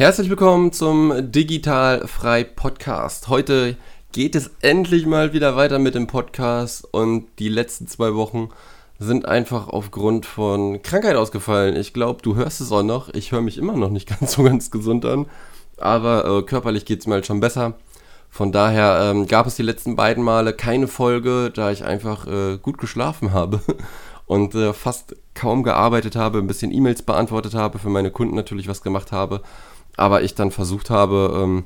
Herzlich willkommen zum Digital Frei Podcast. Heute geht es endlich mal wieder weiter mit dem Podcast und die letzten zwei Wochen sind einfach aufgrund von Krankheit ausgefallen. Ich glaube, du hörst es auch noch. Ich höre mich immer noch nicht ganz so ganz gesund an, aber äh, körperlich geht es mir halt schon besser. Von daher ähm, gab es die letzten beiden Male keine Folge, da ich einfach äh, gut geschlafen habe und äh, fast kaum gearbeitet habe, ein bisschen E-Mails beantwortet habe, für meine Kunden natürlich was gemacht habe aber ich dann versucht habe, ähm,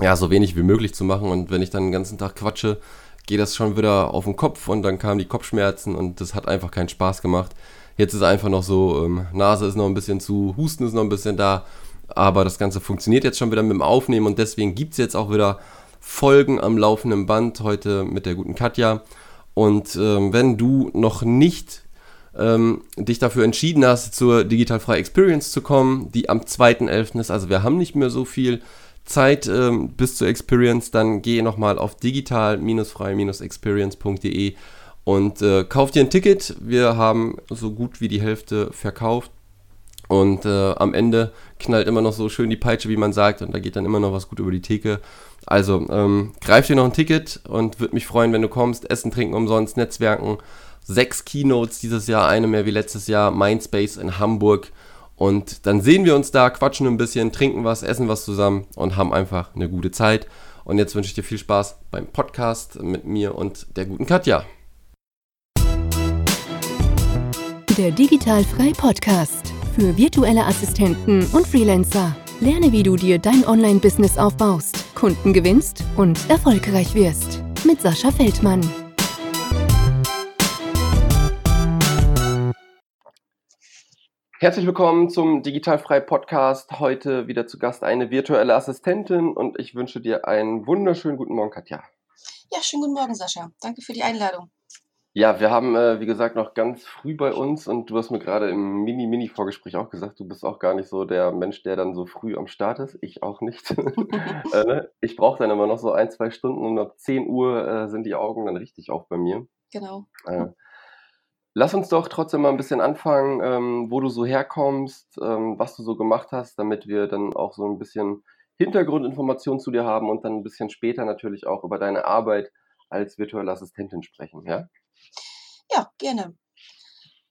ja, so wenig wie möglich zu machen und wenn ich dann den ganzen Tag quatsche, geht das schon wieder auf den Kopf und dann kamen die Kopfschmerzen und das hat einfach keinen Spaß gemacht. Jetzt ist einfach noch so, ähm, Nase ist noch ein bisschen zu, Husten ist noch ein bisschen da, aber das Ganze funktioniert jetzt schon wieder mit dem Aufnehmen und deswegen gibt es jetzt auch wieder Folgen am laufenden Band, heute mit der guten Katja. Und ähm, wenn du noch nicht ähm, dich dafür entschieden hast, zur Digitalfrei Experience zu kommen, die am 2.11. ist. Also wir haben nicht mehr so viel Zeit ähm, bis zur Experience. Dann geh nochmal auf digital-frei-experience.de und äh, kauf dir ein Ticket. Wir haben so gut wie die Hälfte verkauft. Und äh, am Ende knallt immer noch so schön die Peitsche, wie man sagt, und da geht dann immer noch was gut über die Theke. Also ähm, greif dir noch ein Ticket und würde mich freuen, wenn du kommst. Essen, trinken umsonst, Netzwerken sechs Keynotes dieses Jahr, eine mehr wie letztes Jahr, Mindspace in Hamburg. Und dann sehen wir uns da, quatschen ein bisschen, trinken was, essen was zusammen und haben einfach eine gute Zeit. Und jetzt wünsche ich dir viel Spaß beim Podcast mit mir und der guten Katja. Der Digital Frei Podcast für virtuelle Assistenten und Freelancer. Lerne, wie du dir dein Online-Business aufbaust, Kunden gewinnst und erfolgreich wirst. Mit Sascha Feldmann. Herzlich willkommen zum Digitalfrei Podcast. Heute wieder zu Gast eine virtuelle Assistentin und ich wünsche dir einen wunderschönen guten Morgen, Katja. Ja, schönen guten Morgen, Sascha. Danke für die Einladung. Ja, wir haben, äh, wie gesagt, noch ganz früh bei uns und du hast mir gerade im Mini-Mini-Vorgespräch auch gesagt, du bist auch gar nicht so der Mensch, der dann so früh am Start ist. Ich auch nicht. äh, ne? Ich brauche dann immer noch so ein, zwei Stunden und ab 10 Uhr äh, sind die Augen dann richtig auf bei mir. Genau. Lass uns doch trotzdem mal ein bisschen anfangen, ähm, wo du so herkommst, ähm, was du so gemacht hast, damit wir dann auch so ein bisschen Hintergrundinformationen zu dir haben und dann ein bisschen später natürlich auch über deine Arbeit als virtuelle Assistentin sprechen, ja? Ja, gerne.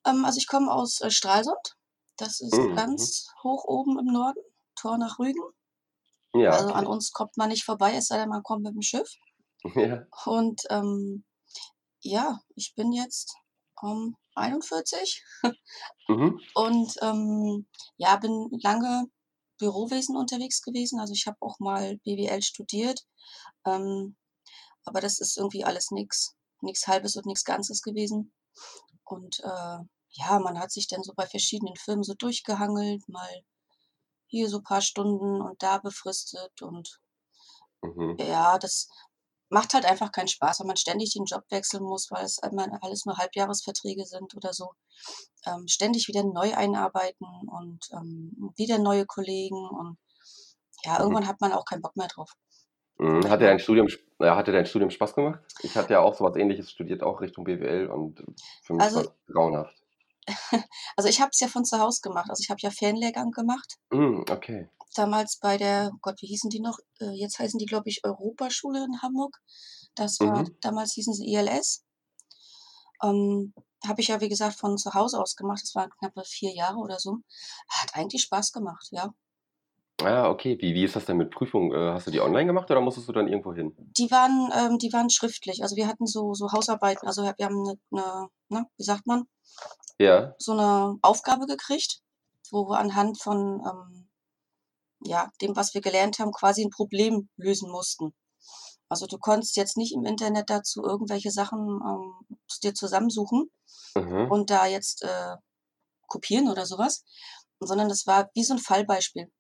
Ähm, also ich komme aus äh, Stralsund. Das ist mhm. ganz hoch oben im Norden, Tor nach Rügen. Ja, also an uns kommt man nicht vorbei, es sei denn, man kommt mit dem Schiff. Ja. Und ähm, ja, ich bin jetzt um 41 mhm. und ähm, ja, bin lange Bürowesen unterwegs gewesen. Also ich habe auch mal BWL studiert, ähm, aber das ist irgendwie alles nichts, nichts Halbes und nichts Ganzes gewesen. Und äh, ja, man hat sich dann so bei verschiedenen Firmen so durchgehangelt, mal hier so ein paar Stunden und da befristet und mhm. ja, das macht halt einfach keinen Spaß, wenn man ständig den Job wechseln muss, weil es immer alles nur Halbjahresverträge sind oder so. Ähm, ständig wieder neu einarbeiten und ähm, wieder neue Kollegen und ja, mhm. irgendwann hat man auch keinen Bock mehr drauf. Mhm. Hat dir dein Studium, äh, hatte dein Studium Spaß gemacht? Ich hatte ja auch so was ähnliches studiert, auch Richtung BWL und für mich also, war es grauenhaft. Also ich habe es ja von zu Hause gemacht. Also ich habe ja Fernlehrgang gemacht. Mm, okay damals bei der, oh Gott, wie hießen die noch? Äh, jetzt heißen die, glaube ich, Europaschule in Hamburg. Das war, mhm. damals hießen sie ILS. Ähm, habe ich ja, wie gesagt, von zu Hause aus gemacht. Das waren knappe vier Jahre oder so. Hat eigentlich Spaß gemacht, ja. Ah, okay. Wie, wie ist das denn mit Prüfungen? Äh, hast du die online gemacht oder musstest du dann irgendwo hin? Die waren, ähm, die waren schriftlich. Also wir hatten so, so Hausarbeiten. Also wir haben eine, eine ne, wie sagt man? Ja. So eine Aufgabe gekriegt, wo wir anhand von ähm, ja, dem, was wir gelernt haben, quasi ein Problem lösen mussten. Also du konntest jetzt nicht im Internet dazu irgendwelche Sachen ähm, dir zusammensuchen mhm. und da jetzt äh, kopieren oder sowas, sondern das war wie so ein Fallbeispiel.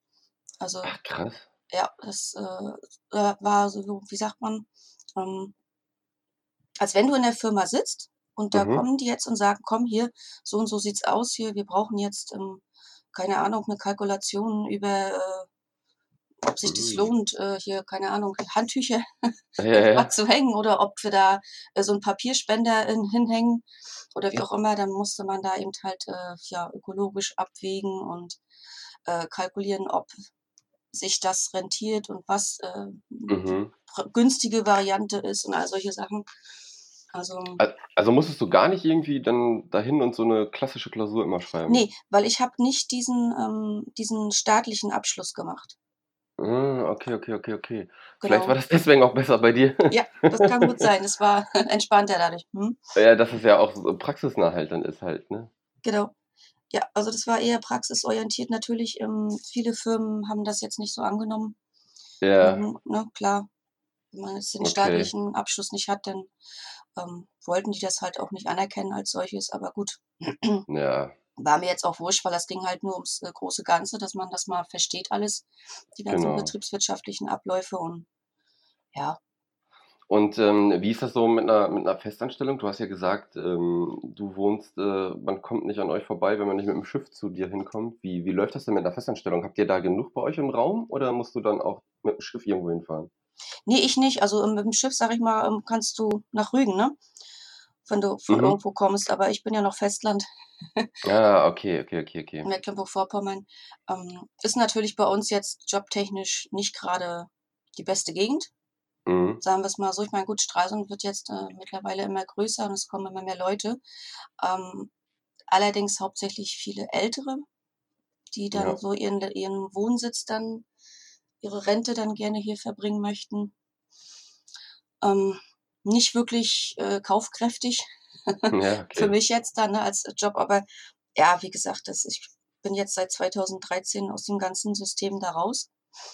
Also Ach, krass. Ja, das äh, war so, wie sagt man, ähm, als wenn du in der Firma sitzt und da mhm. kommen die jetzt und sagen, komm hier, so und so sieht's aus hier, wir brauchen jetzt ähm, keine Ahnung, eine Kalkulation über, äh, ob sich das mhm. lohnt, äh, hier, keine Ahnung, Handtücher ja, ja. zu hängen oder ob wir da äh, so einen Papierspender in, hinhängen oder wie auch immer, dann musste man da eben halt äh, ja, ökologisch abwägen und kalkulieren, ob sich das rentiert und was mhm. günstige Variante ist und all solche Sachen. Also, also musstest du gar nicht irgendwie dann dahin und so eine klassische Klausur immer schreiben? Nee, weil ich habe nicht diesen, ähm, diesen staatlichen Abschluss gemacht. Ah, okay, okay, okay, okay. Vielleicht war genau. das deswegen auch besser bei dir. Ja, das kann gut sein. Es war entspannter dadurch. Hm? Ja, dass es ja auch so praxisnah halt dann ist halt, ne? Genau. Ja, also das war eher praxisorientiert natürlich. Ähm, viele Firmen haben das jetzt nicht so angenommen. Ja. Ähm, ne, klar, wenn man jetzt den okay. staatlichen Abschluss nicht hat, dann ähm, wollten die das halt auch nicht anerkennen als solches. Aber gut. Ja. War mir jetzt auch wurscht, weil das ging halt nur ums äh, große Ganze, dass man das mal versteht alles, die ganzen genau. betriebswirtschaftlichen Abläufe und ja, und ähm, wie ist das so mit einer, mit einer Festanstellung? Du hast ja gesagt, ähm, du wohnst, äh, man kommt nicht an euch vorbei, wenn man nicht mit dem Schiff zu dir hinkommt. Wie, wie läuft das denn mit einer Festanstellung? Habt ihr da genug bei euch im Raum oder musst du dann auch mit dem Schiff irgendwo hinfahren? Nee, ich nicht. Also ähm, mit dem Schiff, sag ich mal, ähm, kannst du nach Rügen, ne? Wenn du von mhm. irgendwo kommst, aber ich bin ja noch Festland. ah, okay, okay, okay, okay. Mecklenburg-Vorpommern. Ähm, ist natürlich bei uns jetzt jobtechnisch nicht gerade die beste Gegend. Mhm. Sagen wir es mal so. Ich meine, gut, Stralsund wird jetzt äh, mittlerweile immer größer und es kommen immer mehr Leute. Ähm, allerdings hauptsächlich viele Ältere, die dann ja. so ihren, ihren Wohnsitz dann, ihre Rente dann gerne hier verbringen möchten. Ähm, nicht wirklich äh, kaufkräftig ja, okay. für mich jetzt dann ne, als Job, aber ja, wie gesagt, das, ich bin jetzt seit 2013 aus dem ganzen System da raus,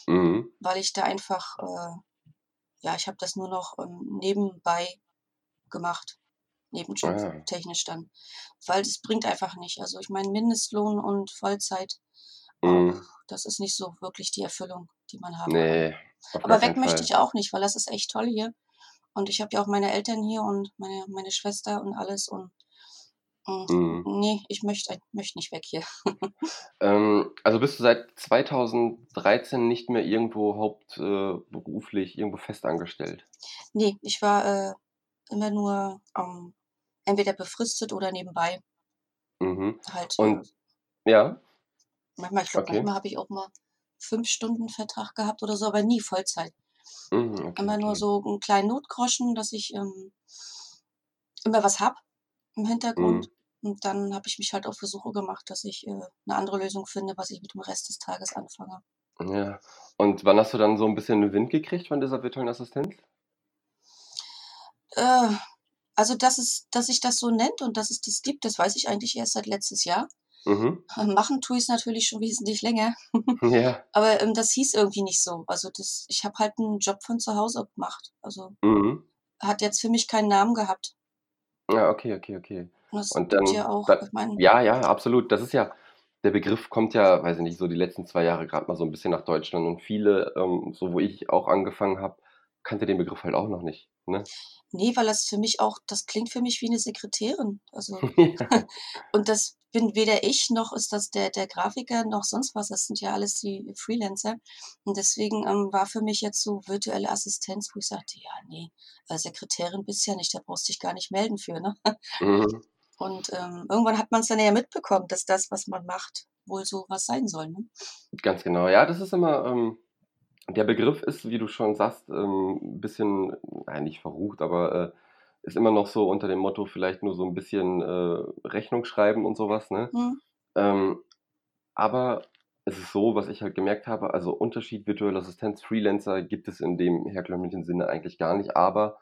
mhm. weil ich da einfach äh, ja, ich habe das nur noch ähm, nebenbei gemacht, Nebenjob ah. technisch dann, weil das bringt einfach nicht. Also ich meine Mindestlohn und Vollzeit, mm. oh, das ist nicht so wirklich die Erfüllung, die man haben nee, Aber weg möchte ich auch nicht, weil das ist echt toll hier. Und ich habe ja auch meine Eltern hier und meine, meine Schwester und alles und Mhm. Nee, ich möchte, möchte nicht weg hier. ähm, also bist du seit 2013 nicht mehr irgendwo hauptberuflich, äh, irgendwo fest angestellt? Nee, ich war äh, immer nur ähm, entweder befristet oder nebenbei. Mhm. Halt. Und ja. Manchmal, ich glaube, okay. manchmal habe ich auch mal fünf Stunden Vertrag gehabt oder so, aber nie Vollzeit. Mhm, okay, immer nur so einen kleinen Notgroschen, dass ich ähm, immer was habe im Hintergrund. Mhm. Und dann habe ich mich halt auf Versuche gemacht, dass ich äh, eine andere Lösung finde, was ich mit dem Rest des Tages anfange. Ja. Und wann hast du dann so ein bisschen Wind gekriegt von dieser virtuellen Assistenz? Äh, also, dass, es, dass sich das so nennt und dass es das gibt, das weiß ich eigentlich erst seit letztes Jahr. Mhm. Machen tue ich es natürlich schon wesentlich länger. ja. Aber ähm, das hieß irgendwie nicht so. Also das, ich habe halt einen Job von zu Hause gemacht. Also mhm. hat jetzt für mich keinen Namen gehabt. Ja, okay, okay, okay. Das Und dann, ja auch, da. Ja, ja, absolut. Das ist ja, der Begriff kommt ja, weiß ich nicht, so die letzten zwei Jahre gerade mal so ein bisschen nach Deutschland und viele, ähm, so wo ich auch angefangen habe, kannte den Begriff halt auch noch nicht. Ne? Nee, weil das für mich auch, das klingt für mich wie eine Sekretärin. Also, und das bin weder ich noch ist das der, der Grafiker noch sonst was. Das sind ja alles die Freelancer. Und deswegen ähm, war für mich jetzt so virtuelle Assistenz, wo ich sagte, ja, nee, als Sekretärin bist du ja nicht, da brauchst du dich gar nicht melden für. Ne? Mhm. Und ähm, irgendwann hat man es dann ja mitbekommen, dass das, was man macht, wohl so was sein soll. Ne? Ganz genau. Ja, das ist immer, ähm, der Begriff ist, wie du schon sagst, ähm, ein bisschen, nein, nicht verrucht, aber äh, ist immer noch so unter dem Motto vielleicht nur so ein bisschen äh, Rechnung schreiben und sowas, ne? Mhm. Ähm, aber es ist so, was ich halt gemerkt habe, also Unterschied virtuelle Assistenz, Freelancer gibt es in dem herkömmlichen Sinne eigentlich gar nicht, aber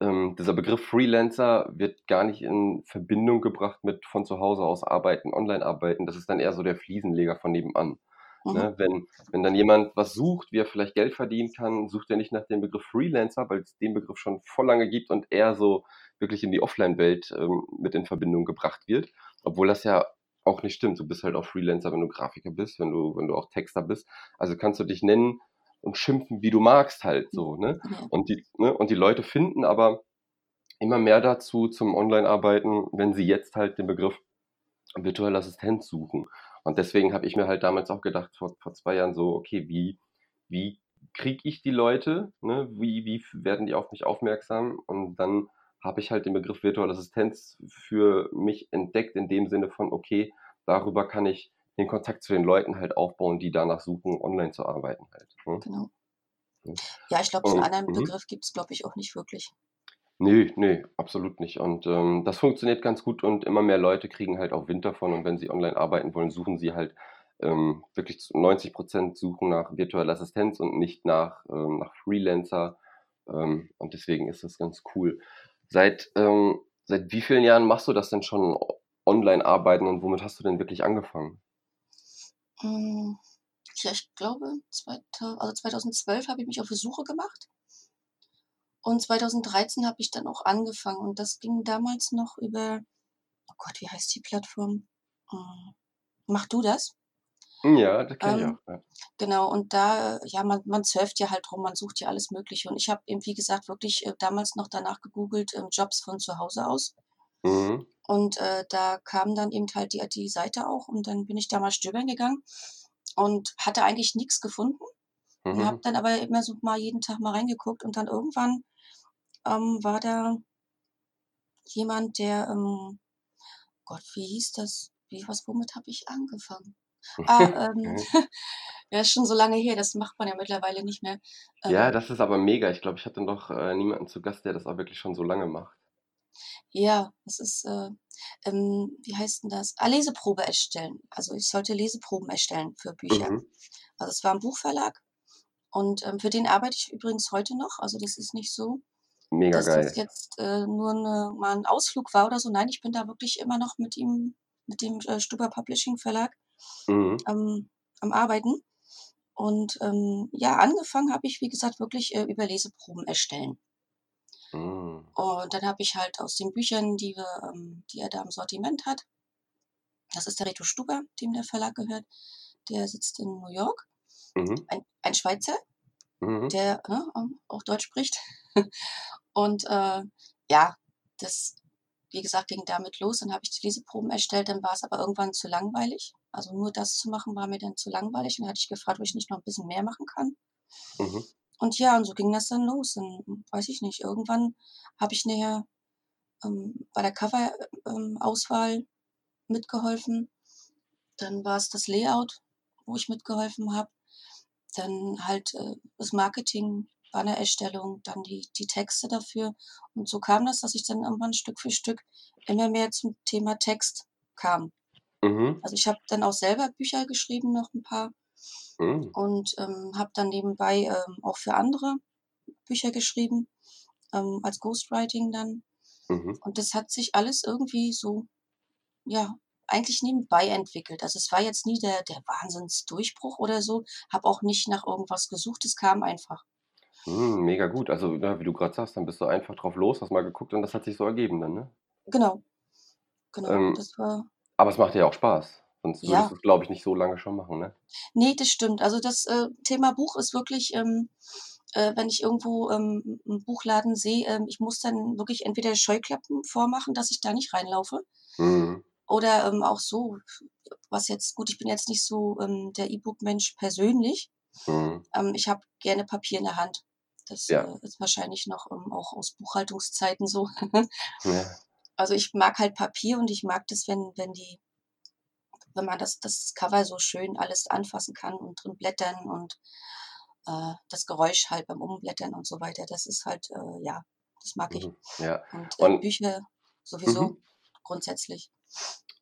ähm, dieser Begriff Freelancer wird gar nicht in Verbindung gebracht mit von zu Hause aus arbeiten, online arbeiten. Das ist dann eher so der Fliesenleger von nebenan. Mhm. Ne? Wenn, wenn dann jemand was sucht, wie er vielleicht Geld verdienen kann, sucht er nicht nach dem Begriff Freelancer, weil es den Begriff schon voll lange gibt und er so wirklich in die Offline-Welt ähm, mit in Verbindung gebracht wird. Obwohl das ja auch nicht stimmt. Du bist halt auch Freelancer, wenn du Grafiker bist, wenn du, wenn du auch Texter bist. Also kannst du dich nennen und schimpfen, wie du magst halt so, ne? Und die, ne? Und die Leute finden aber immer mehr dazu zum Online-Arbeiten, wenn sie jetzt halt den Begriff virtuelle Assistenz suchen. Und deswegen habe ich mir halt damals auch gedacht, vor, vor zwei Jahren so, okay, wie, wie kriege ich die Leute? Ne? Wie, wie werden die auf mich aufmerksam? Und dann habe ich halt den Begriff virtuelle Assistenz für mich entdeckt, in dem Sinne von, okay, darüber kann ich den Kontakt zu den Leuten halt aufbauen, die danach suchen, online zu arbeiten halt. Ne? Genau. Ja, ich glaube, so einen anderen mhm. Begriff gibt es, glaube ich, auch nicht wirklich. Nee, nee, absolut nicht. Und ähm, das funktioniert ganz gut und immer mehr Leute kriegen halt auch Wind davon und wenn sie online arbeiten wollen, suchen sie halt ähm, wirklich 90 Prozent suchen nach virtueller Assistenz und nicht nach, ähm, nach Freelancer. Ähm, und deswegen ist das ganz cool. Seit, ähm, seit wie vielen Jahren machst du das denn schon online arbeiten und womit hast du denn wirklich angefangen? Hm, ja, ich glaube, 2000, also 2012 habe ich mich auf die Suche gemacht. Und 2013 habe ich dann auch angefangen. Und das ging damals noch über, oh Gott, wie heißt die Plattform? Hm, mach du das? Ja, das kenne ich Ähm, auch, ja. genau, und da, ja, man, man surft ja halt rum, man sucht ja alles Mögliche. Und ich habe eben, wie gesagt, wirklich äh, damals noch danach gegoogelt, ähm, Jobs von zu Hause aus. Mhm. Und äh, da kam dann eben halt die, die Seite auch und dann bin ich da mal stöbern gegangen und hatte eigentlich nichts gefunden. Und habe mhm. dann aber immer so mal jeden Tag mal reingeguckt und dann irgendwann ähm, war da jemand, der, ähm, Gott, wie hieß das? Wie, was, womit habe ich angefangen? Ah, ähm, ja, ist schon so lange her, das macht man ja mittlerweile nicht mehr. Ja, ähm, das ist aber mega. Ich glaube, ich hatte noch äh, niemanden zu Gast, der das auch wirklich schon so lange macht. ja, das ist, äh, ähm, wie heißt denn das? Ah, Leseprobe erstellen. Also ich sollte Leseproben erstellen für Bücher. Mhm. Also es war ein Buchverlag und ähm, für den arbeite ich übrigens heute noch. Also das ist nicht so, Mega dass das jetzt äh, nur eine, mal ein Ausflug war oder so. Nein, ich bin da wirklich immer noch mit ihm, mit dem äh, Stuber Publishing Verlag Mhm. am, am Arbeiten. Und ähm, ja, angefangen habe ich, wie gesagt, wirklich äh, über Leseproben erstellen. Mhm. Und dann habe ich halt aus den Büchern, die, wir, ähm, die er da im Sortiment hat, das ist der Reto Stuber, dem der Verlag gehört, der sitzt in New York, Mhm. ein, ein Schweizer, Mhm. der ne, auch Deutsch spricht. Und äh, ja, das, wie gesagt, ging damit los. Dann habe ich die Leseproben erstellt, dann war es aber irgendwann zu langweilig. Also nur das zu machen war mir dann zu langweilig. Und dann hatte ich gefragt, ob ich nicht noch ein bisschen mehr machen kann. Mhm. Und ja, und so ging das dann los. Und weiß ich nicht, irgendwann habe ich näher ähm, bei der Cover-Auswahl ähm, mitgeholfen. Dann war es das Layout, wo ich mitgeholfen habe. Dann halt äh, das Marketing, Bannererstellung, dann die, die Texte dafür. Und so kam das, dass ich dann irgendwann Stück für Stück immer mehr zum Thema Text kam. Mhm. Also ich habe dann auch selber Bücher geschrieben, noch ein paar. Mhm. Und ähm, habe dann nebenbei ähm, auch für andere Bücher geschrieben, ähm, als Ghostwriting dann. Mhm. Und das hat sich alles irgendwie so, ja, eigentlich nebenbei entwickelt. Also es war jetzt nie der, der Wahnsinnsdurchbruch oder so, habe auch nicht nach irgendwas gesucht, es kam einfach. Mhm, mega gut. Also, ja, wie du gerade sagst, dann bist du einfach drauf los, hast mal geguckt und das hat sich so ergeben dann, ne? Genau. Genau, Ähm, das war aber es macht dir auch Spaß. Sonst würdest Ja. du es, glaube ich, nicht so lange schon machen, ne? Ne, das stimmt. Also, das, äh, Thema Buch ist wirklich, ähm, äh, wenn ich irgendwo, ähm, 'n Buchladen sehe, ähm, ich muss dann wirklich entweder Scheuklappen vormachen, dass ich da nicht reinlaufe Mhm. Oder, ähm, auch so, was jetzt gut, ich bin jetzt nicht so, ähm, der E-Book-Mensch persönlich. Mhm. Ähm, ich habe gerne Papier in der Hand. Das, Ja. äh, ist wahrscheinlich noch, ähm, auch aus Buchhaltungszeiten so. Ja. Also ich mag halt Papier und ich mag das, wenn, wenn die, wenn man das, das Cover so schön alles anfassen kann und drin blättern und äh, das Geräusch halt beim Umblättern und so weiter. Das ist halt, äh, ja, das mag ich. Mhm, ja. Und, äh, und Bücher sowieso mhm. grundsätzlich.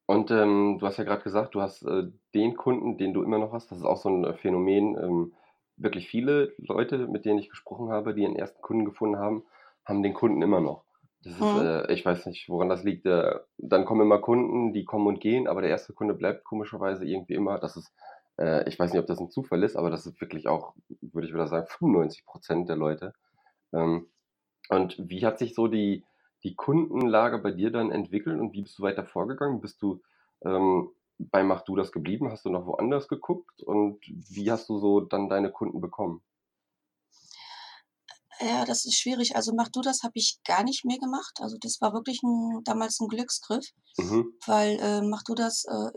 Und ähm, du hast ja gerade gesagt, du hast äh, den Kunden, den du immer noch hast, das ist auch so ein äh, Phänomen. Ähm, wirklich viele Leute, mit denen ich gesprochen habe, die ihren ersten Kunden gefunden haben, haben den Kunden immer noch. Das ist, Mhm. äh, ich weiß nicht, woran das liegt. Äh, dann kommen immer Kunden, die kommen und gehen, aber der erste Kunde bleibt komischerweise irgendwie immer. Das ist, äh, ich weiß nicht, ob das ein Zufall ist, aber das ist wirklich auch, würde ich wieder sagen, 95 Prozent der Leute. Ähm, und wie hat sich so die, die Kundenlage bei dir dann entwickelt und wie bist du weiter vorgegangen? Bist du ähm, bei Mach du das geblieben? Hast du noch woanders geguckt? Und wie hast du so dann deine Kunden bekommen? Ja, das ist schwierig. Also mach du das habe ich gar nicht mehr gemacht. Also das war wirklich 'n damals ein Glücksgriff, Mhm. weil, äh, mach du das, äh,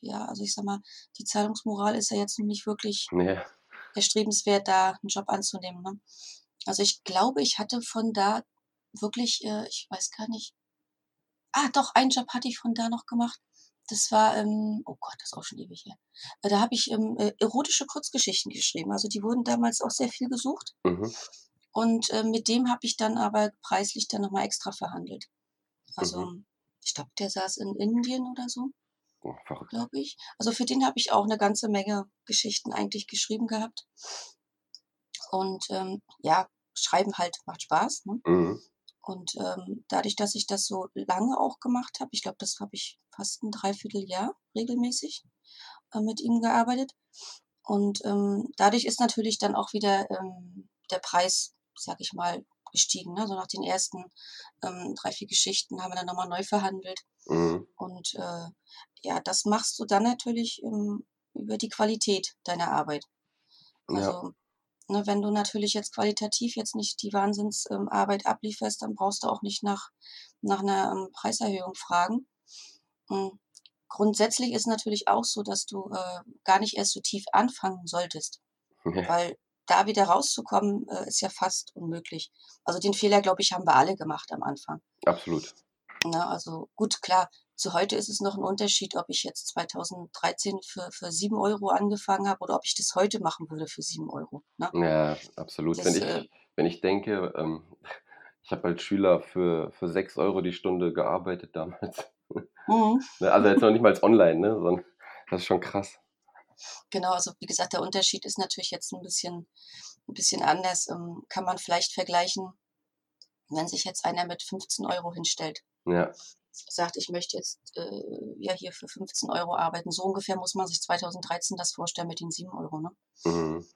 ja, also ich sag mal, die Zahlungsmoral ist ja jetzt nicht wirklich Ne. erstrebenswert, da einen Job anzunehmen, ne? Also ich glaube, ich hatte von da wirklich, äh, ich weiß gar nicht ah doch, einen Job hatte ich von da noch gemacht. das war, ähm, oh Gott, das ist auch schon ewig her. Äh, da habe ich ähm, äh, erotische Kurzgeschichten geschrieben. Also die wurden damals auch sehr viel gesucht. Mhm. Und äh, mit dem habe ich dann aber preislich dann nochmal extra verhandelt. Also mhm. ich glaube, der saß in Indien oder so. Oh, glaube ich. Also für den habe ich auch eine ganze Menge Geschichten eigentlich geschrieben gehabt. Und ähm, ja, schreiben halt macht Spaß. Ne? Mhm. Und ähm, dadurch, dass ich das so lange auch gemacht habe, ich glaube, das habe ich fast ein Dreivierteljahr regelmäßig äh, mit ihm gearbeitet. Und ähm, dadurch ist natürlich dann auch wieder ähm, der Preis, sag ich mal, gestiegen. Ne? So nach den ersten ähm, drei, vier Geschichten haben wir dann nochmal neu verhandelt. Mhm. Und äh, ja, das machst du dann natürlich ähm, über die Qualität deiner Arbeit. Also ja. Ne, wenn du natürlich jetzt qualitativ jetzt nicht die Wahnsinnsarbeit ähm, ablieferst, dann brauchst du auch nicht nach, nach einer ähm, Preiserhöhung fragen. Mhm. Grundsätzlich ist natürlich auch so, dass du äh, gar nicht erst so tief anfangen solltest. Ja. Weil da wieder rauszukommen, äh, ist ja fast unmöglich. Also den Fehler, glaube ich, haben wir alle gemacht am Anfang. Absolut. Na, ne, also gut, klar, zu heute ist es noch ein Unterschied, ob ich jetzt 2013 für, für 7 Euro angefangen habe oder ob ich das heute machen würde für 7 Euro. Ne? Ja, absolut. Das, wenn, ich, äh, wenn ich denke, ähm, ich habe als Schüler für, für 6 Euro die Stunde gearbeitet damals. Mhm. Ne, also jetzt noch nicht mal als online, ne? sondern das ist schon krass. Genau, also wie gesagt, der Unterschied ist natürlich jetzt ein bisschen, ein bisschen anders. Ähm, kann man vielleicht vergleichen, wenn sich jetzt einer mit 15 Euro hinstellt. Ja sagt, ich möchte jetzt äh, ja hier für 15 Euro arbeiten. So ungefähr muss man sich 2013 das vorstellen mit den 7 Euro. Ne? Mhm.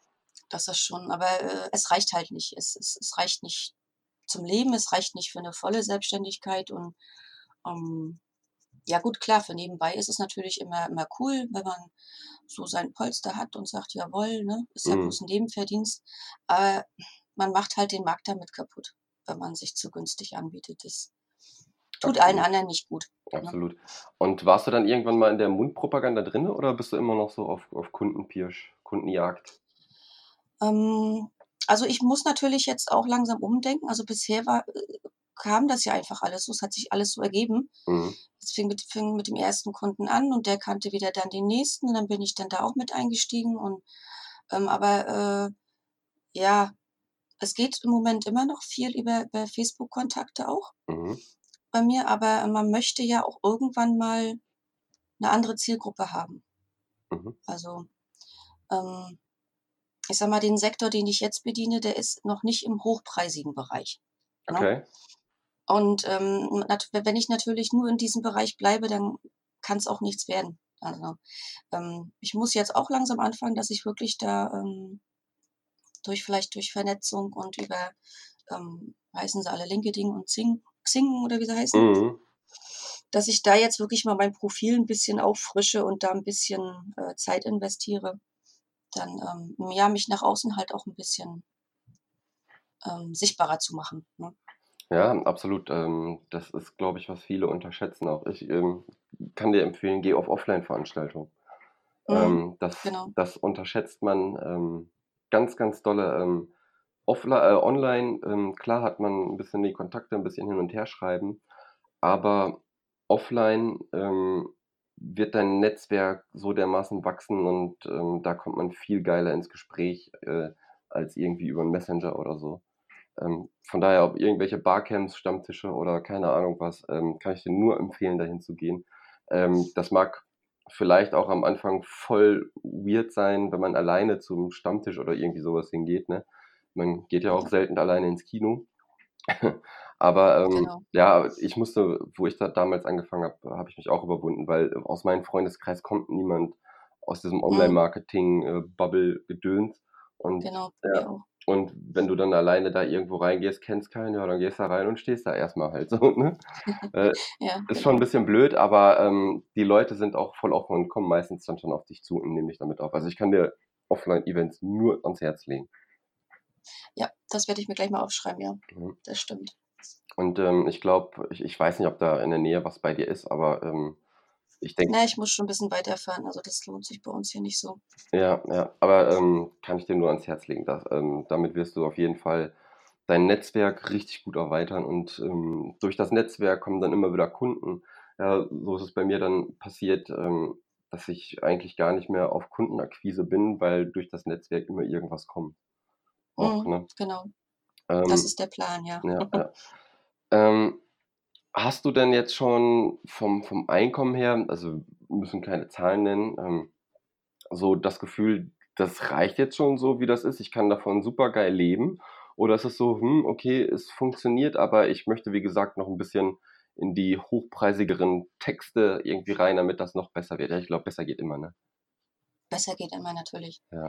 Das ist schon, aber äh, es reicht halt nicht. Es, es, es reicht nicht zum Leben, es reicht nicht für eine volle Selbstständigkeit und ähm, ja gut, klar, für nebenbei ist es natürlich immer, immer cool, wenn man so sein Polster hat und sagt, jawohl, ne, ist ja mhm. bloß ein Nebenverdienst. Aber man macht halt den Markt damit kaputt, wenn man sich zu günstig anbietet. Das tut allen anderen nicht gut. Ne? Absolut. Und warst du dann irgendwann mal in der Mundpropaganda drin oder bist du immer noch so auf, auf Kundenpirsch, Kundenjagd? Ähm, also ich muss natürlich jetzt auch langsam umdenken. Also bisher war, äh, kam das ja einfach alles so, es hat sich alles so ergeben. Mhm. Es fing mit, fing mit dem ersten Kunden an und der kannte wieder dann den nächsten und dann bin ich dann da auch mit eingestiegen und ähm, aber äh, ja, es geht im Moment immer noch viel über, über Facebook-Kontakte auch. Mhm bei mir, aber man möchte ja auch irgendwann mal eine andere Zielgruppe haben. Mhm. Also, ähm, ich sag mal, den Sektor, den ich jetzt bediene, der ist noch nicht im hochpreisigen Bereich. Ne? Okay. Und ähm, wenn ich natürlich nur in diesem Bereich bleibe, dann kann es auch nichts werden. Also ähm, ich muss jetzt auch langsam anfangen, dass ich wirklich da ähm, durch vielleicht durch Vernetzung und über ähm, heißen sie alle LinkedIn und Zing Xing oder wie sie heißen. Mhm. Dass ich da jetzt wirklich mal mein Profil ein bisschen auffrische und da ein bisschen äh, Zeit investiere. Dann, ähm, ja, mich nach außen halt auch ein bisschen ähm, sichtbarer zu machen. Ne? Ja, absolut. Ähm, das ist, glaube ich, was viele unterschätzen auch. Ich ähm, kann dir empfehlen, geh auf Offline-Veranstaltungen. Mhm, ähm, das, genau. das unterschätzt man ganz, ganz dolle. Offline, äh, online, ähm, klar hat man ein bisschen die Kontakte, ein bisschen hin und her schreiben, aber offline ähm, wird dein Netzwerk so dermaßen wachsen und ähm, da kommt man viel geiler ins Gespräch äh, als irgendwie über einen Messenger oder so. Ähm, von daher, ob irgendwelche Barcamps, Stammtische oder keine Ahnung was, ähm, kann ich dir nur empfehlen, dahin zu gehen. Ähm, das mag vielleicht auch am Anfang voll weird sein, wenn man alleine zum Stammtisch oder irgendwie sowas hingeht, ne? Man geht ja auch selten alleine ins Kino. Aber ähm, genau. ja, ich musste, wo ich da damals angefangen habe, habe ich mich auch überwunden, weil aus meinem Freundeskreis kommt niemand aus diesem mhm. Online-Marketing-Bubble-Gedöns. Und, genau, ja, und wenn du dann alleine da irgendwo reingehst, kennst keinen, ja, dann gehst da rein und stehst da erstmal halt so. Ne? äh, ja, ist genau. schon ein bisschen blöd, aber ähm, die Leute sind auch voll offen und kommen meistens dann schon auf dich zu und nehmen dich damit auf. Also ich kann dir Offline-Events nur ans Herz legen. Ja, das werde ich mir gleich mal aufschreiben, ja. Mhm. Das stimmt. Und ähm, ich glaube, ich, ich weiß nicht, ob da in der Nähe was bei dir ist, aber ähm, ich denke. Na, ich muss schon ein bisschen weiterfahren, also das lohnt sich bei uns hier nicht so. Ja, ja, aber ähm, kann ich dir nur ans Herz legen. Dass, ähm, damit wirst du auf jeden Fall dein Netzwerk richtig gut erweitern und ähm, durch das Netzwerk kommen dann immer wieder Kunden. ja, so ist es bei mir dann passiert, ähm, dass ich eigentlich gar nicht mehr auf Kundenakquise bin, weil durch das Netzwerk immer irgendwas kommt. Auch, mhm, ne? Genau. Ähm, das ist der Plan, ja. ja, ja. Ähm, hast du denn jetzt schon vom, vom Einkommen her, also wir müssen keine Zahlen nennen, ähm, so das Gefühl, das reicht jetzt schon so, wie das ist, ich kann davon super geil leben? Oder ist es so, hm, okay, es funktioniert, aber ich möchte, wie gesagt, noch ein bisschen in die hochpreisigeren Texte irgendwie rein, damit das noch besser wird. Ja, ich glaube, besser geht immer, ne? Besser geht immer natürlich. Ja.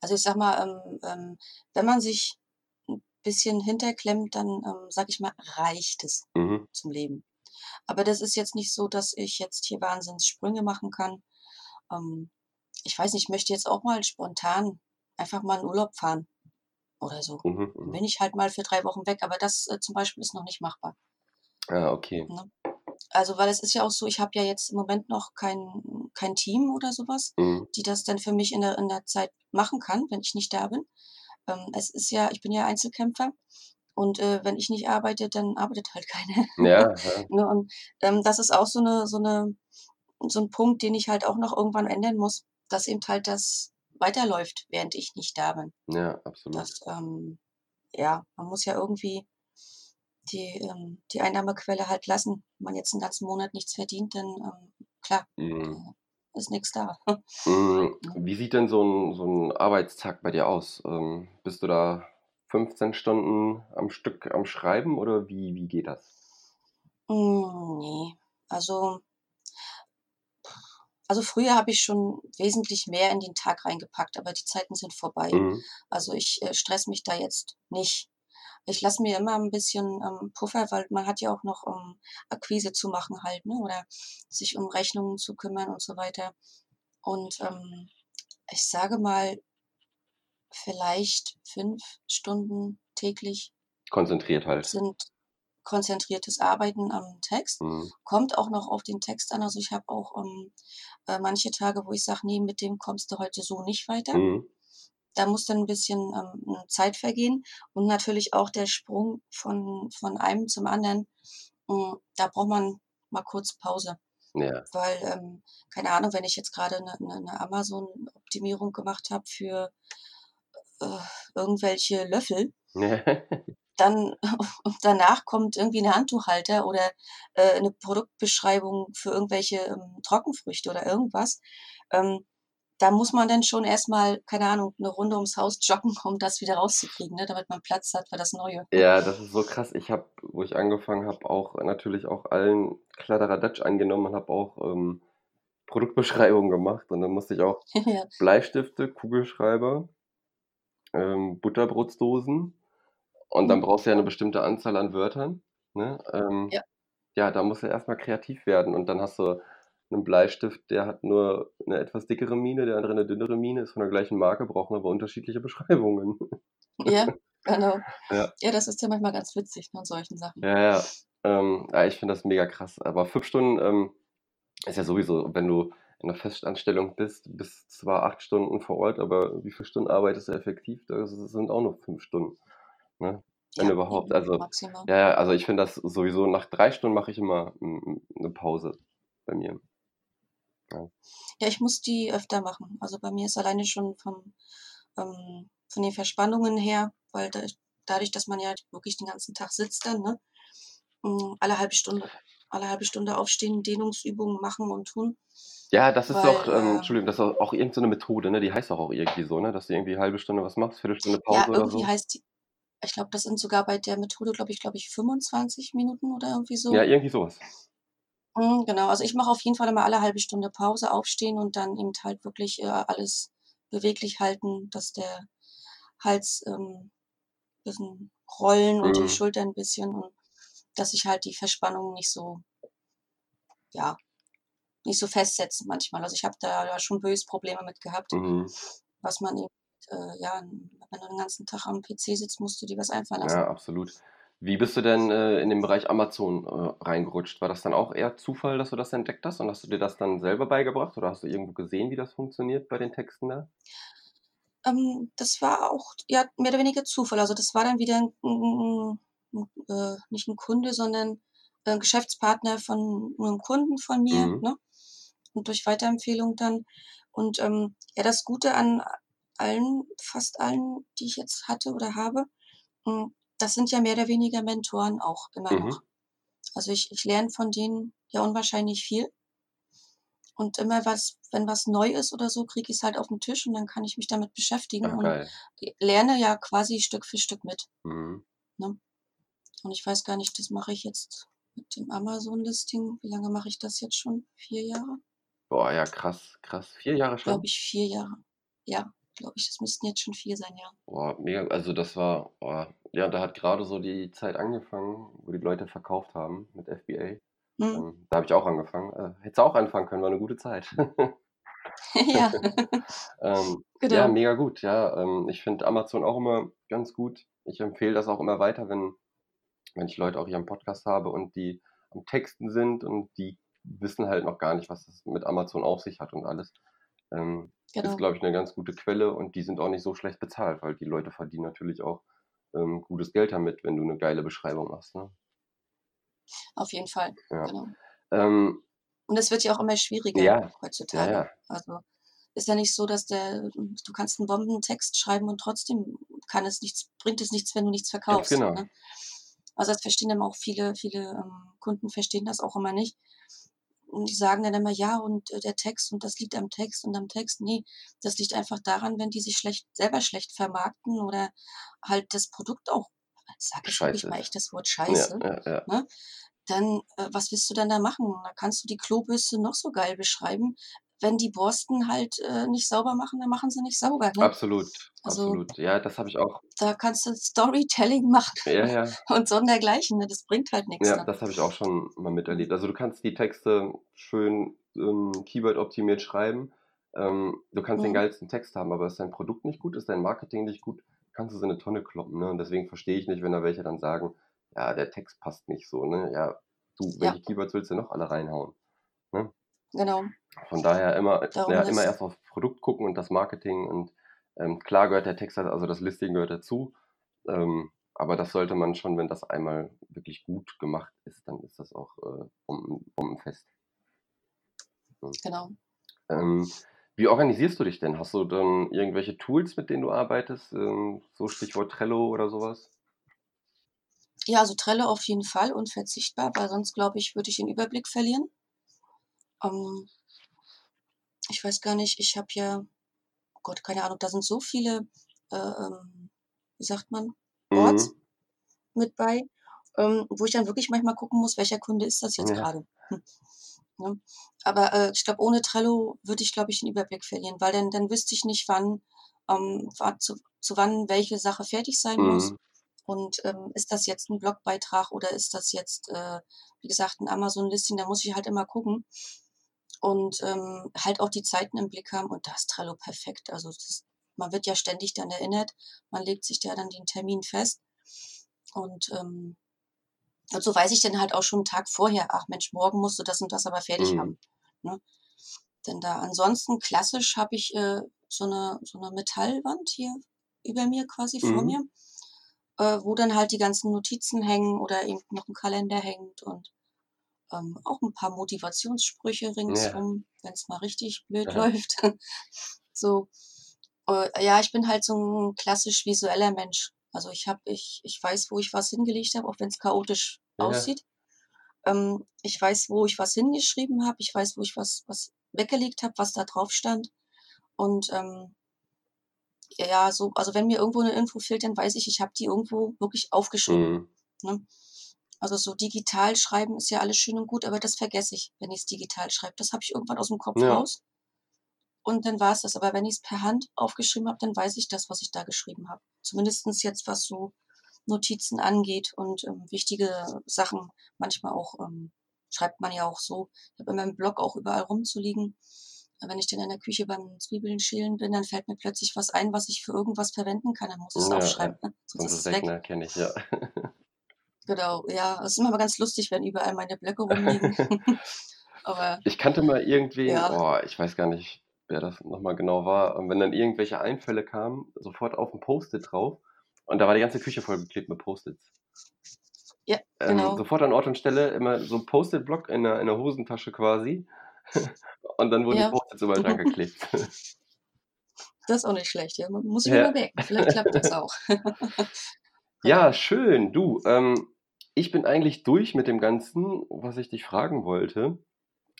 Also ich sag mal, ähm, ähm, wenn man sich ein bisschen hinterklemmt, dann ähm, sag ich mal, reicht es mhm. zum Leben. Aber das ist jetzt nicht so, dass ich jetzt hier Wahnsinnssprünge machen kann. Ähm, ich weiß nicht, ich möchte jetzt auch mal spontan einfach mal in Urlaub fahren oder so. Mhm, Dann mhm. bin ich halt mal für drei Wochen weg, aber das äh, zum Beispiel ist noch nicht machbar. Ah, okay. Ne? Also, weil es ist ja auch so, ich habe ja jetzt im Moment noch kein, kein Team oder sowas, Mhm. die das dann für mich in der, in der Zeit machen kann, wenn ich nicht da bin. Ähm, es ist ja, ich bin ja Einzelkämpfer und äh, wenn ich nicht arbeite, dann arbeitet halt keiner. Ja, ja. Ne? Und ähm, das ist auch so eine, so eine, so ein Punkt, den ich halt auch noch irgendwann ändern muss, dass eben halt das weiterläuft, während ich nicht da bin. Ja, absolut. Das, ähm, ja, man muss ja irgendwie die, ähm, die Einnahmequelle halt lassen. Wenn man jetzt einen ganzen Monat nichts verdient, dann ähm, klar, Mhm. Ist nichts da. Mhm. Wie sieht denn so ein, so 'n Arbeitstag bei dir aus? Ähm, bist du da 15 Stunden am Stück am Schreiben oder wie wie geht das? Hm, ne, also also früher habe ich schon wesentlich mehr in den Tag reingepackt, aber die Zeiten sind vorbei. Mhm. Also ich, äh, stresse mich da jetzt nicht. Ich lasse mir immer ein bisschen, ähm, Puffer, weil man hat ja auch noch, ähm, Akquise zu machen halt, ne, oder sich um Rechnungen zu kümmern und so weiter. Und, ähm, ich sage mal vielleicht fünf Stunden täglich Konzentriert halt. sind konzentriertes Arbeiten am Text. Mhm. Kommt auch noch auf den Text an. Also ich habe auch ähm, äh, manche Tage, wo ich sage, nee, mit dem kommst du heute so nicht weiter. Mhm. Da muss dann ein bisschen ähm, Zeit vergehen und natürlich auch der Sprung von, von einem zum anderen. Äh, da braucht man mal kurz Pause. Ja. Weil, ähm, keine Ahnung, wenn ich jetzt gerade eine, eine Amazon-Optimierung gemacht habe für äh, irgendwelche Löffel, dann danach kommt irgendwie ein Handtuchhalter oder äh, 'ne Produktbeschreibung für irgendwelche, ähm, Trockenfrüchte oder irgendwas. Ähm, da muss man dann schon erstmal, keine Ahnung, eine Runde ums Haus joggen, um das wieder rauszukriegen, ne, damit man Platz hat für das Neue. Ja, das ist so krass. Ich habe, wo ich angefangen habe, auch natürlich auch allen Kladderadatsch angenommen und habe auch, ähm, Produktbeschreibungen gemacht und dann musste ich auch Ja. Bleistifte, Kugelschreiber, ähm, Butterbrotsdosen und dann mhm. brauchst du ja eine bestimmte Anzahl an Wörtern, ne? Ähm, Ja. ja, da musst du erst mal kreativ werden und dann hast du 'nen Bleistift, der hat nur eine etwas dickere Mine, der andere eine dünnere Mine, ist von der gleichen Marke, brauchen aber unterschiedliche Beschreibungen. Ja, genau. Ja. Ja, das ist ja manchmal ganz witzig, ne, an solchen Sachen. Ja, ja. Ähm, ja, ich finde das mega krass. Aber 5 Stunden, ähm, ist ja sowieso, wenn du in 'ner Festanstellung bist, bist zwar 8 Stunden vor Ort, aber wie viele Stunden arbeitest du effektiv? Das sind auch nur 5 Stunden. Ne? Wenn Ja, überhaupt. Also, maximal. ja, ja, also ich finde das sowieso nach drei Stunden mache ich immer eine Pause bei mir. Ja. Ja, ich muss die öfter machen. Also bei mir ist alleine schon vom, ähm, von den Verspannungen her, weil da, dadurch, dass man ja wirklich den ganzen Tag sitzt dann, ne? Hm, alle halbe Stunde, alle halbe Stunde aufstehen, Dehnungsübungen machen und tun. Ja, das ist Weil, doch, ähm, äh, Entschuldigung, das ist auch, auch irgendeine Methode, ne? Die heißt doch auch irgendwie so, ne? Dass du irgendwie halbe Stunde was machst, Viertelstunde Pause ja, oder irgendwie so. heißt die, ich glaube, das sind sogar bei der Methode, glaube ich, glaube ich, 25 Minuten oder irgendwie Ja, so. irgendwie sowas. Mhm, genau, also ich mache auf jeden Fall immer alle halbe Stunde Pause, aufstehen und dann eben halt wirklich äh, alles beweglich halten, dass der Hals ähm, bisschen rollen und die Mhm. Schultern ein bisschen und dass sich halt die Verspannungen nicht so, ja, nicht so festsetzen manchmal. Also ich habe da ja schon böse Probleme mit gehabt, Mhm. was man eben, äh, ja, wenn du den ganzen Tag am PC sitzt, musst du dir was einfallen lassen. Ja, absolut. Wie bist du denn äh, in den Bereich Amazon äh, reingerutscht? War das dann auch eher Zufall, dass du das entdeckt hast und hast du dir das dann selber beigebracht oder hast du irgendwo gesehen, wie das funktioniert bei den Texten da? Ähm, das war auch, ja, mehr oder weniger Zufall. Also das war dann wieder 'n 'n 'n 'n äh, nicht 'n Kunde, sondern äh, Geschäftspartner von einem Kunden von mir, Mhm. ne? Und durch Weiterempfehlung dann. Und ähm, ja, das Gute an allen, fast allen, die ich jetzt hatte oder habe, hm, das sind ja mehr oder weniger Mentoren auch immer noch. Mhm. Also ich, ich lerne von denen ja unwahrscheinlich viel. Und immer was, wenn was neu ist oder so, kriege ich es halt auf den Tisch und dann kann ich mich damit beschäftigen Ach, und lerne ja quasi Stück für Stück mit. Mhm. Ne? Und ich weiß gar nicht, das mache ich jetzt mit dem Amazon-Listing. Wie lange mache ich das jetzt schon? Vier Jahre? Boah, ja, krass, krass. Vier Jahre schon? Glaube ich, vier Jahre. Ja, glaube ich, das müssten jetzt schon vier sein, ja. Boah, mega. Also das war, boah, ja, da hat gerade so die Zeit angefangen, wo die Leute verkauft haben mit FBA. Hm. Ähm, da habe ich auch angefangen. Äh, hättest du auch anfangen können, war eine gute Zeit. ja, Ähm, ja, genau. mega gut. Ja, ähm, ich finde Amazon auch immer ganz gut. Ich empfehle das auch immer weiter, wenn, wenn ich Leute auch hier am Podcast habe und die am Texten sind und die wissen halt noch gar nicht, was es mit Amazon auf sich hat und alles. Ähm, ist, Genau. glaube ich, eine ganz gute Quelle und die sind auch nicht so schlecht bezahlt, weil die Leute verdienen natürlich auch ähm, gutes Geld damit, wenn du eine geile Beschreibung machst. Ne? Auf jeden Fall. Ja. Genau. Ähm, Und es wird ja auch immer schwieriger ja, heutzutage. ja. Also ist ja nicht so, dass der, du kannst einen Bombentext schreiben und trotzdem kann es nichts, bringt es nichts, wenn du nichts verkaufst. genau. Ne? Also das verstehen dann auch viele, viele ähm, Kunden verstehen das auch immer nicht. Und die sagen dann immer, ja, und äh, der Text und das liegt am Text und am Text. Nee, das liegt einfach daran, wenn die sich schlecht, selber schlecht vermarkten oder halt das Produkt auch, sag ich wirklich mal echt das Wort Ja, Scheiße, ja, ja. ne? dann äh, was willst du denn da machen? Da kannst du die Klobürste noch so geil beschreiben. Wenn die Borsten halt äh, nicht sauber machen, dann machen sie nicht sauber. Ne? Absolut, Also absolut. Ja, das habe ich auch. da kannst du Storytelling machen Ja, ja. und sondergleichen. Ne? Das bringt halt nichts Ja, dann. das habe ich auch schon mal miterlebt. Also du kannst die Texte schön ähm, Keyword-optimiert schreiben. Ähm, du kannst den Mhm. geilsten Text haben, aber ist dein Produkt nicht gut, ist dein Marketing nicht gut, kannst du so eine Tonne kloppen. Ne? Und deswegen verstehe ich nicht, wenn da welche dann sagen, ja, der Text passt nicht so. Ne? Ja, du, Ja, welche Keywords willst du noch alle reinhauen? Genau. Von daher immer, Darum ja, immer erst aufs Produkt gucken und das Marketing und ähm, klar gehört der Text, also das Listing gehört dazu. Ähm, aber das sollte man schon, wenn das einmal wirklich gut gemacht ist, dann ist das auch äh, bomben, bombenfest. Ja. genau. Ähm, wie organisierst du dich denn? Hast du dann irgendwelche Tools, mit denen du arbeitest? Ähm, so Stichwort Trello oder sowas? Ja, also Trello auf jeden Fall unverzichtbar, weil sonst glaube ich, würde ich den Überblick verlieren. Ähm, ich weiß gar nicht, ich habe ja, oh Gott, keine Ahnung, da sind so viele, äh, ähm, wie sagt man, Boards Mhm. mit bei, ähm, wo ich dann wirklich manchmal gucken muss, welcher Kunde ist das jetzt Ja. gerade. Hm. Ne? Aber äh, ich glaube, ohne Trello würde ich, glaube ich, den Überblick verlieren, weil dann, dann wüsste ich nicht, wann, ähm, zu, zu wann welche Sache fertig sein muss. Mhm. Und ähm, ist das jetzt ein Blogbeitrag oder ist das jetzt, äh, wie gesagt, ein Amazon-Listing? Da muss ich halt immer gucken und ähm, halt auch die Zeiten im Blick haben. Und da ist Trello perfekt. Also das, man wird ja ständig dann erinnert. Man legt sich da dann den Termin fest. Und, ähm, und so weiß ich dann halt auch schon einen Tag vorher, ach Mensch, morgen musst du das und das aber fertig Mhm. haben. Ne? Denn da ansonsten klassisch habe ich äh, so, eine, so eine Metallwand hier über mir quasi vor Mhm. mir, äh, wo dann halt die ganzen Notizen hängen oder eben noch ein Kalender hängt und ähm, auch ein paar Motivationssprüche Ja. ringsrum, wenn es mal richtig blöd Aha. läuft. so, äh, ja, ich bin halt so ein klassisch visueller Mensch. Also ich habe, ich, ich weiß, wo ich was hingelegt habe, auch wenn es chaotisch Ja. aussieht. Ähm, ich weiß, wo ich was hingeschrieben habe. Ich weiß, wo ich was, was weggelegt habe, was da drauf stand. Und ähm, ja, ja, so, also wenn mir irgendwo eine Info fehlt, dann weiß ich, ich habe die irgendwo wirklich aufgeschrieben. Mhm. Ne? Also so digital schreiben ist ja alles schön und gut, aber das vergesse ich, wenn ich es digital schreibe. Das habe ich irgendwann aus dem Kopf Ja. raus und dann war es das. Aber wenn ich es per Hand aufgeschrieben habe, dann weiß ich das, was ich da geschrieben habe. Zumindestens jetzt, was so Notizen angeht und ähm, wichtige Sachen. Manchmal auch ähm, schreibt man ja auch so. Ich habe in meinem Blog auch überall rumzuliegen. Wenn ich dann in der Küche beim Zwiebeln schälen bin, dann fällt mir plötzlich was ein, was ich für irgendwas verwenden kann. Dann muss ich es Ja, aufschreiben, ne? sonst Sonst ist ist es weg, weg. ne? Kenne ich, ja. Genau, ja, es ist immer ganz lustig, wenn überall meine Blöcke rumliegen. Aber Ich kannte mal irgendwen, ja, oh, ich weiß gar nicht, wer das nochmal genau war, ähm, wenn dann irgendwelche Einfälle kamen, sofort auf ein Post-it drauf und da war die ganze Küche vollgeklebt mit Post-its. Ja, ähm, genau. Ähm, sofort an Ort und Stelle immer so ein Post-it-Block in der, in der Hosentasche quasi. und dann wurden ja. die Post-its überall dran geklebt. Das ist auch nicht schlecht, ja. Man muss sich ja. merken. Vielleicht klappt das auch. ja, schön. Du, ähm, ich bin eigentlich durch mit dem Ganzen, was ich dich fragen wollte.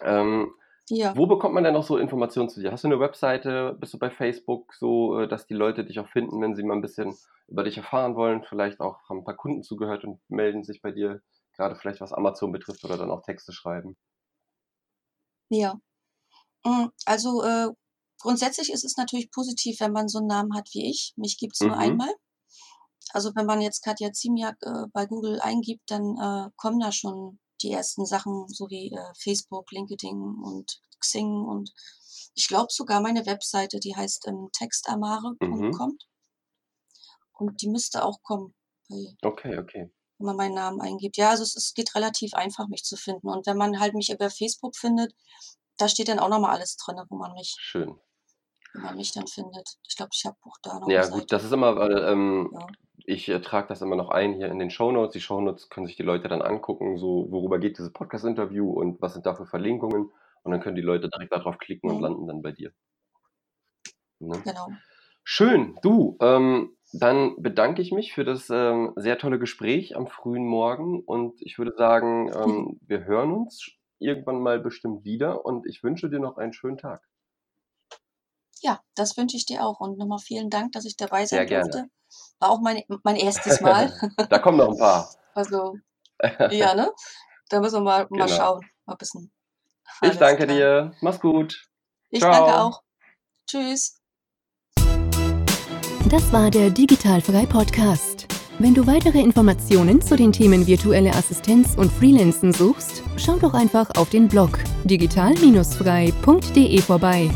Ähm, ja. Wo bekommt man denn noch so Informationen zu dir? Hast du eine Webseite? Bist du bei Facebook so, äh, dass die Leute dich auch finden, wenn sie mal ein bisschen über dich erfahren wollen? Vielleicht auch haben ein paar Kunden zugehört und melden sich bei dir, gerade vielleicht was Amazon betrifft oder dann auch Texte schreiben. Ja. Hm, also äh, grundsätzlich ist es natürlich positiv, wenn man so einen Namen hat wie ich. Mich gibt es nur mhm. einmal. Also wenn man jetzt Katja Ziemiak äh, bei Google eingibt, dann äh, kommen da schon die ersten Sachen, so wie äh, Facebook, LinkedIn und Xing und ich glaube sogar meine Webseite, die heißt ähm, textamare.com. Mhm. Und die müsste auch kommen. Okay, okay. Wenn man meinen Namen eingibt. Ja, also es, es geht relativ einfach, mich zu finden. Und wenn man halt mich über Facebook findet, da steht dann auch nochmal alles drin, wo man mich Schön wenn man mich dann findet. Ich glaube, ich habe auch da noch. Ja, gut, das ist immer, weil ähm, ja. Ich äh, trage das immer noch ein hier in den Shownotes. Die Shownotes können sich die Leute dann angucken, so worüber geht dieses Podcast-Interview und was sind da für Verlinkungen. Und dann können die Leute direkt darauf klicken mhm. und landen dann bei dir. Ne? Genau. Schön, du. Ähm, dann bedanke ich mich für das ähm, sehr tolle Gespräch am frühen Morgen und ich würde sagen, ähm, wir hören uns irgendwann mal bestimmt wieder und ich wünsche dir noch einen schönen Tag. Ja, das wünsche ich dir auch. Und nochmal vielen Dank, dass ich dabei sein Sehr durfte. Gerne. War auch mein, mein erstes Mal. da kommen noch ein paar. Also, ja, ne? Da müssen wir mal, genau. mal schauen. Mal ein bisschen. Ich danke klar. dir. Mach's gut. Ich Ciao. danke auch. Tschüss. Das war der Digitalfrei Podcast. Wenn du weitere Informationen zu den Themen virtuelle Assistenz und Freelancen suchst, schau doch einfach auf den Blog digital-frei.de vorbei.